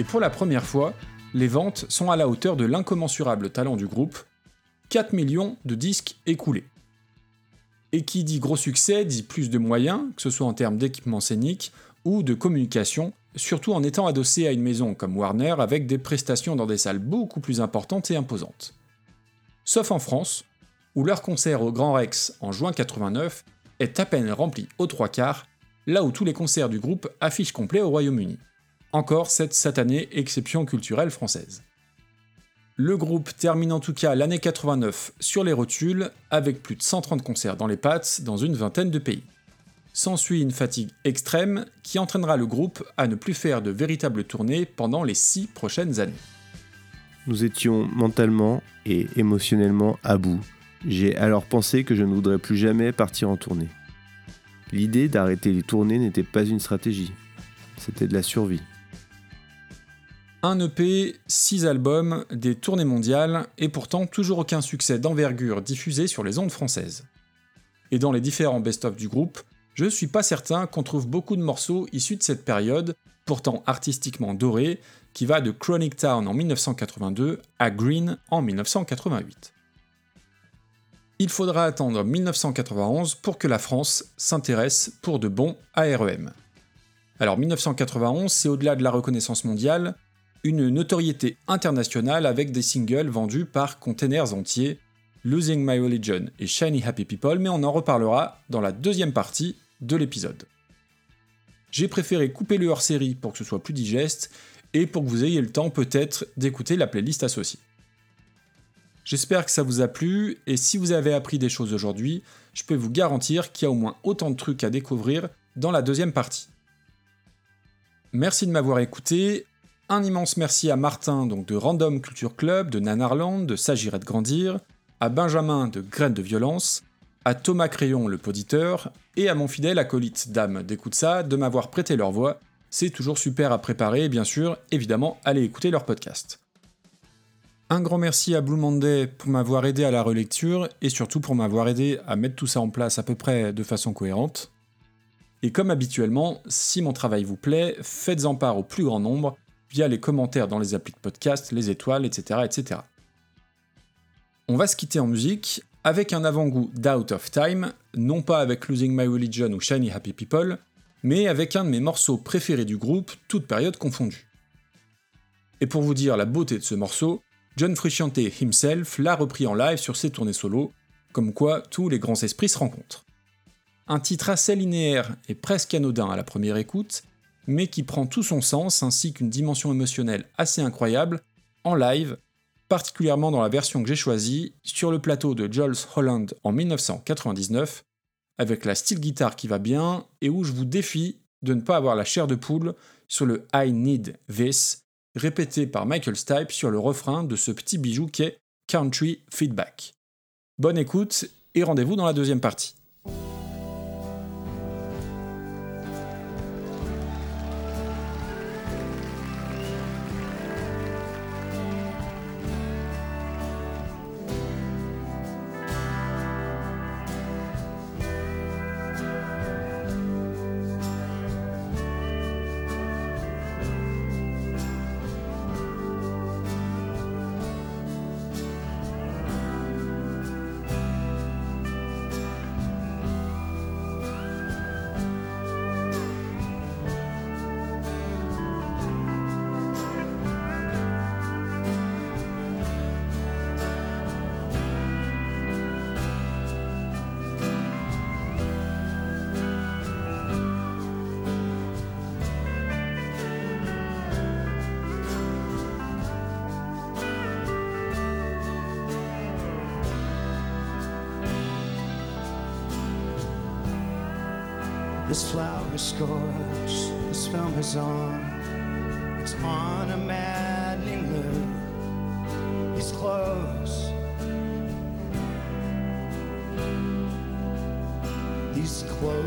[SPEAKER 1] Et pour la première fois, les ventes sont à la hauteur de l'incommensurable talent du groupe, 4 millions de disques écoulés. Et qui dit gros succès dit plus de moyens, que ce soit en termes d'équipement scénique ou de communication, surtout en étant adossé à une maison comme Warner avec des prestations dans des salles beaucoup plus importantes et imposantes. Sauf en France, où leur concert au Grand Rex en juin 89 est à peine rempli aux trois quarts, là où tous les concerts du groupe affichent complet au Royaume-Uni. Encore cette satanée exception culturelle française. Le groupe termine en tout cas l'année 89 sur les rotules, avec plus de 130 concerts dans les pattes dans une vingtaine de pays. S'ensuit une fatigue extrême qui entraînera le groupe à ne plus faire de véritables tournées pendant les six prochaines années.
[SPEAKER 2] Nous étions mentalement et émotionnellement à bout. J'ai alors pensé que je ne voudrais plus jamais partir en tournée. L'idée d'arrêter les tournées n'était pas une stratégie, c'était de la survie.
[SPEAKER 1] Un EP, 6 albums, des tournées mondiales, et pourtant toujours aucun succès d'envergure diffusé sur les ondes françaises. Et dans les différents best-of du groupe, je suis pas certain qu'on trouve beaucoup de morceaux issus de cette période, pourtant artistiquement dorée, qui va de Chronic Town en 1982 à Green en 1988. Il faudra attendre 1991 pour que la France s'intéresse pour de bon à REM. Alors 1991, c'est au-delà de la reconnaissance mondiale, une notoriété internationale avec des singles vendus par containers entiers, Losing My Religion et Shiny Happy People, mais on en reparlera dans la deuxième partie de l'épisode. J'ai préféré couper le hors-série pour que ce soit plus digeste et pour que vous ayez le temps peut-être d'écouter la playlist associée. J'espère que ça vous a plu et si vous avez appris des choses aujourd'hui, je peux vous garantir qu'il y a au moins autant de trucs à découvrir dans la deuxième partie. Merci de m'avoir écouté. Un immense merci à Martin donc de Random Culture Club, de Nanarland, de S'agirait de grandir, à Benjamin de Graines de violence, à Thomas Crayon le poditeur, et à mon fidèle acolyte Dame d'écoute ça de m'avoir prêté leur voix. C'est toujours super à préparer bien sûr, évidemment, allez écouter leur podcast. Un grand merci à Blue Monday pour m'avoir aidé à la relecture et surtout pour m'avoir aidé à mettre tout ça en place à peu près de façon cohérente. Et comme habituellement, si mon travail vous plaît, faites-en part au plus grand nombre via les commentaires dans les applis de podcast, les étoiles, etc. etc. On va se quitter en musique avec un avant-goût d'Out of Time, non pas avec Losing My Religion ou Shiny Happy People, mais avec un de mes morceaux préférés du groupe, toute période confondue. Et pour vous dire la beauté de ce morceau, John Frusciante himself l'a repris en live sur ses tournées solo, comme quoi tous les grands esprits se rencontrent. Un titre assez linéaire et presque anodin à la première écoute, mais qui prend tout son sens ainsi qu'une dimension émotionnelle assez incroyable en live, particulièrement dans la version que j'ai choisie sur le plateau de Jules Holland en 1999, avec la style guitare qui va bien et où je vous défie de ne pas avoir la chair de poule sur le I Need This, répété par Michael Stipe sur le refrain de ce petit bijou qui est Country Feedback. Bonne écoute et rendez-vous dans la deuxième partie.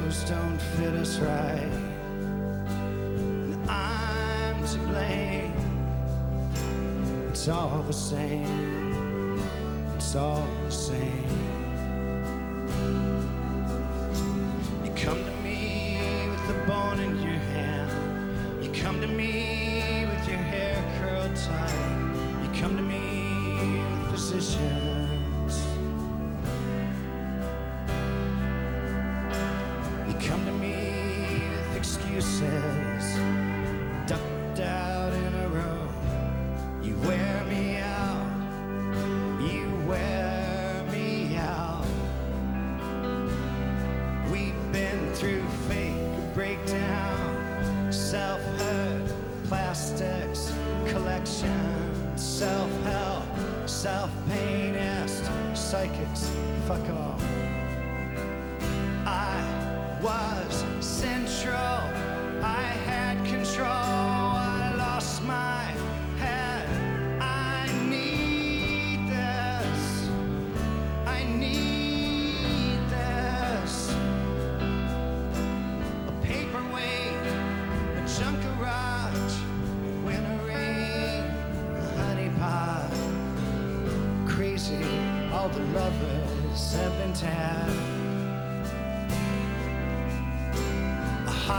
[SPEAKER 5] Clothes don't fit us right. And I'm to blame. It's all the same. It's all the same.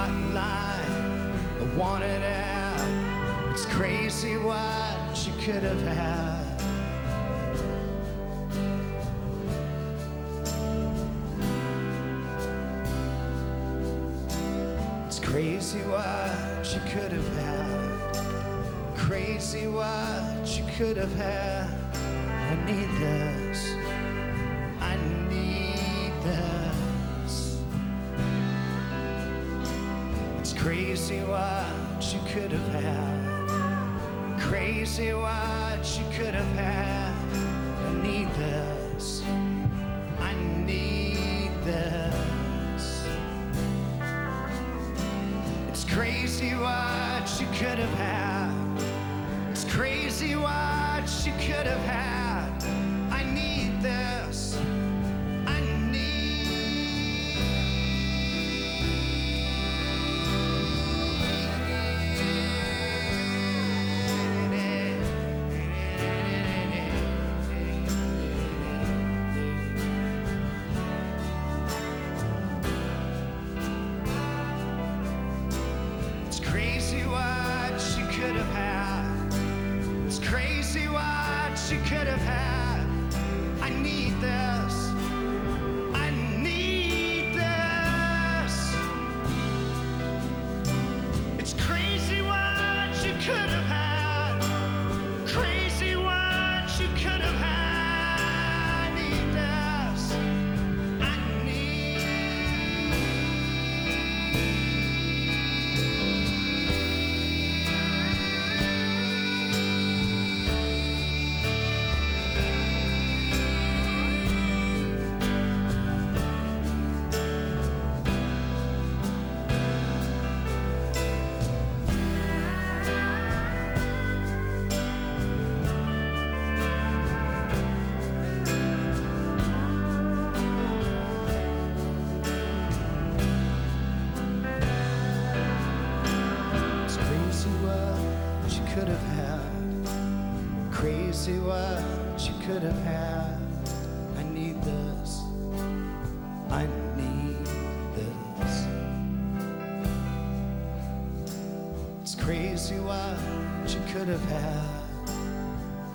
[SPEAKER 5] Hotline. I wanted out. It's crazy what you could have had. It's crazy what you could have had. Crazy what you could have had. I need this. I need this. Crazy what you could have had. Crazy what you could have had. I need this. I need this. It's crazy what you could have had. It's crazy what you could have had. Crazy what you could have had. I need this. I need this. It's crazy what you could have had.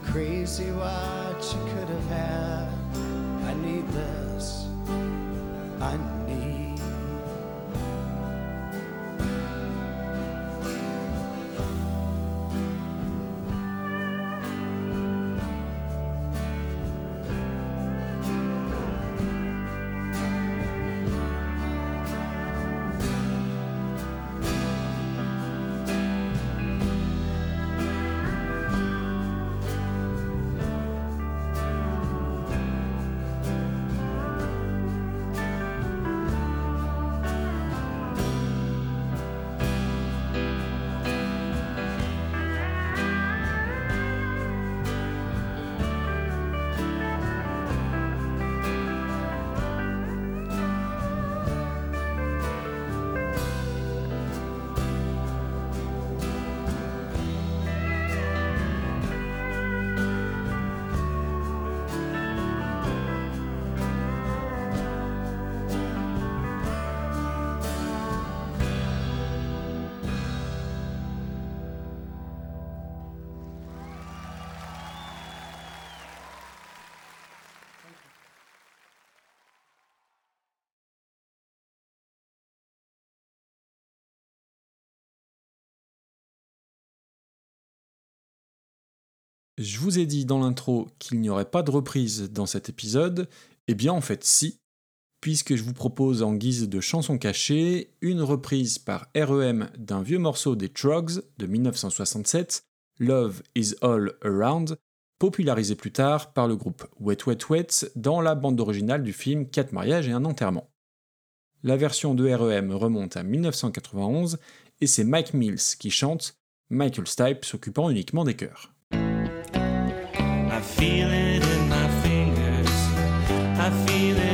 [SPEAKER 5] Crazy what you could have had. I need this.
[SPEAKER 1] Je vous ai dit dans l'intro qu'il n'y aurait pas de reprise dans cet épisode, eh bien en fait si, puisque je vous propose en guise de chanson cachée une reprise par REM d'un vieux morceau des Trogs de 1967, Love is All Around, popularisé plus tard par le groupe Wet Wet Wet dans la bande originale du film 4 mariages et un enterrement. La version de REM remonte à 1991 et c'est Mike Mills qui chante, Michael Stipe s'occupant uniquement des chœurs.
[SPEAKER 7] I feel it in my fingers. I feel it